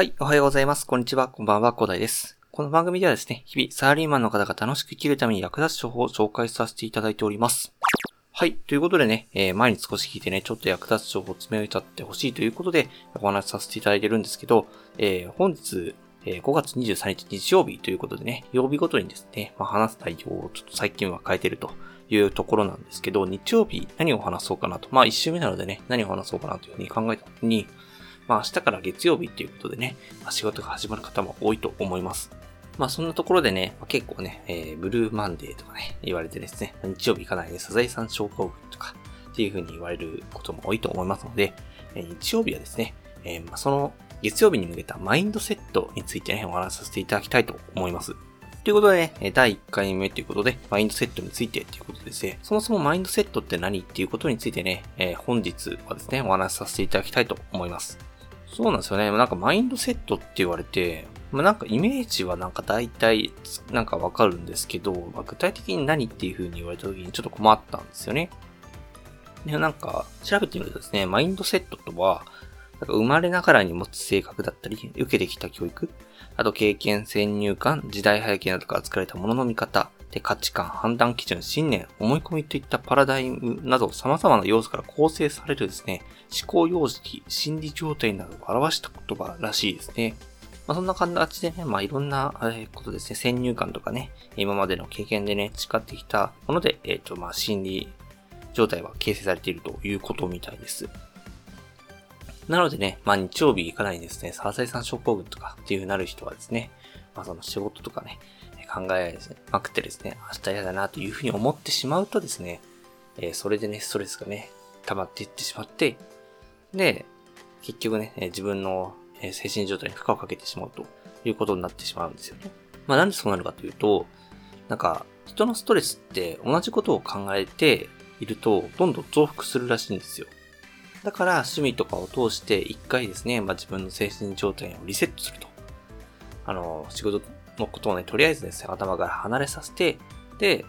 はい、おはようございます。こんにちは、こんばんは、コーダイです。この番組ではですね、日々サラリーマンの方が楽しく生きるために役立つ情報を紹介させていただいております。はい、ということでね、えー前に少し聞いてね、ちょっと役立つ情報を詰め立ってほしいということで、お話しさせていただいてるんですけど、えー本日、えー5月23日日曜日ということでね、曜日ごとにですね、まあ、話す内容をちょっと最近は変えてるというところなんですけど、日曜日何を話そうかなと、まあ一週目なのでね、何を話そうかなというふうに考えた時に、まあ明日から月曜日っていうことでね、ま仕事が始まる方も多いと思います。まあそんなところでね、結構ね、えーブルーマンデーとかね、言われてですね、日曜日行かなりね、サザエさん症候群とかっていう風に言われることも多いと思いますので、え日曜日はですね、えーまその月曜日に向けたマインドセットについてね、お話しさせていただきたいと思います。ということでね、第1回目ということで、マインドセットについてということでですね、そもそもマインドセットって何っていうことについてね、えー本日はですね、お話しさせていただきたいと思います。そうなんですよね。なんかマインドセットって言われて、まあ、なんかイメージはなんか大体なんかわかるんですけど、まあ、具体的に何っていう風に言われた時にちょっと困ったんですよね。で、なんか調べてみるとですね、マインドセットとは、なんか生まれながらに持つ性格だったり、受けてきた教育、あと経験、先入観、時代背景などから作られたものの見方、で価値観、判断基準、信念、思い込みといったパラダイムなど様々な要素から構成されるですね、思考様式、心理状態などを表した言葉らしいですね。まあ、そんな形でね、まあ、いろんなえことですね、先入観とかね、今までの経験でね、培ってきたもので、えっ、と、まあ、心理状態は形成されているということみたいです。なのでね、まあ、日曜日行かないですね、サラサイさん症候群とかっていうなる人はですね、まあ、その仕事とかね、考えまくってですね、明日嫌だなというふうに思ってしまうとですね、えーそれでね、ストレスがね、溜まっていってしまって、で、結局ね、自分の精神状態に負荷をかけてしまうということになってしまうんですよね。まあなんでそうなるかというと、なんか、人のストレスって同じことを考えていると、どんどん増幅するらしいんですよ。だから、趣味とかを通して一回ですね、まあ自分の精神状態をリセットすると。あの、仕事のことをね、とりあえずですね、頭から離れさせて、で、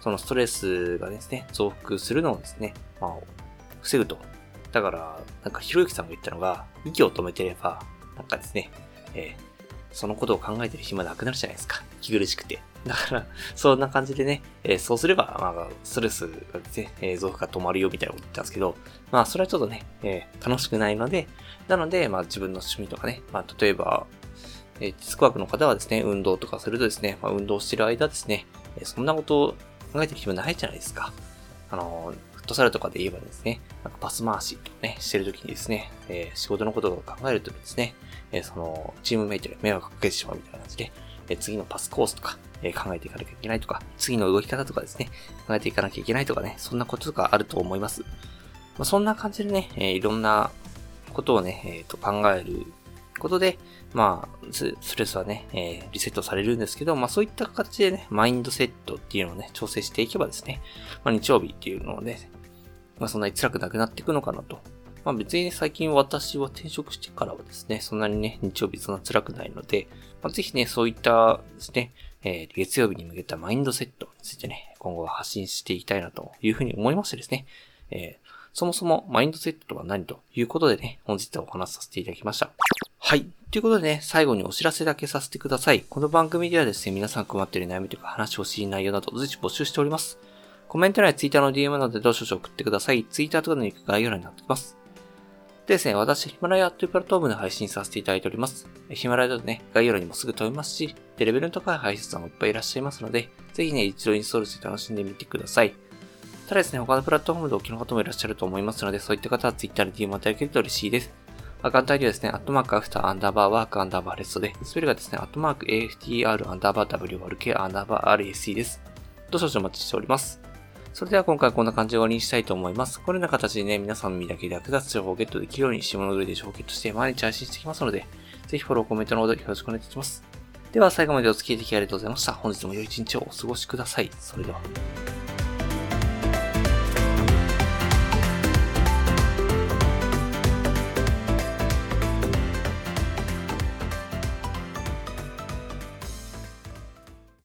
そのストレスがですね、増幅するのをですね、まあ、防ぐと。だから、なんか、ひろゆきさんが言ったのが、息を止めてれば、なんかですね、えーそのことを考えてる暇なくなるじゃないですか。気苦しくて。だから、そんな感じでね、えーそうすれば、まあ、ストレスがですね、えー増幅が止まるよみたいなこと言ったんですけど、まあ、それはちょっとね、えー楽しくないので、なので、まあ、自分の趣味とかね、まあ、例えば、えー、デスクワークの方はですね、運動とかするとですね、まあ、運動してる間ですね、えそんなことを考えてる暇ないじゃないですか。あの、フットサルとかで言えばですね、なんかパス回しとかね、してるときにですね、えー仕事のことを考えるとですね、えーその、チームメイトに迷惑かけてしまうみたいな感じで、えー次のパスコースとか、え考えていかなきゃいけないとか、次の動き方とかですね、考えていかなきゃいけないとかね、そんなこととかあると思います。まあ、そんな感じでね、えいろんなことをね、えーと考えることで、まあ、ストレスはね、えーリセットされるんですけど、まあそういった形でね、マインドセットっていうのをね、調整していけばですね、まあ日曜日っていうのをね、まあそんなに辛くなくなっていくのかなと。まあ別にね、最近私は転職してからはですね、そんなにね、日曜日そんな辛くないので、まあぜひね、そういったですね、えー月曜日に向けたマインドセットについてね、今後は発信していきたいなというふうに思いましてですね、えーそもそもマインドセットとは何ということでね、本日はお話しさせていただきました。はい。ということでね、最後にお知らせだけさせてください。この番組ではですね、皆さん困っている悩みとか話してほしい内容など随時募集しております。コメント欄や Twitter の DM などでどうしよう送ってください。Twitter とかのリンク概要欄になっています。でですね、私、ヒマラヤというプラットフォームで配信させていただいております。ヒマラヤだとね、概要欄にもすぐ飛びますし、で、レベルの高い配信さんもいっぱいいらっしゃいますので、ぜひね、一度インストールして楽しんでみてください。ただですね、他のプラットフォームでお聞きの方もいらっしゃると思いますので、そういった方は Twitter で DM をいただけると嬉しいです。アカウント ID はですね、アットマーク after アンダーバー work アンダーバー rest で、スペルがですね、アットマーク AFTR アンダーバー WRK アンダーバー RST です。どうぞお待ちしております。それでは今回はこんな感じで終わりにしたいと思います。このような形でね、皆さんの身だけで役立つ情報をゲットできるように、下の上で情報をゲットして毎日配信していきますので、ぜひフォロー、コメントのほどよろしくお願いいたします。では最後までお付き合いいただきありがとうございました。本日も良い一日をお過ごしください。それでは。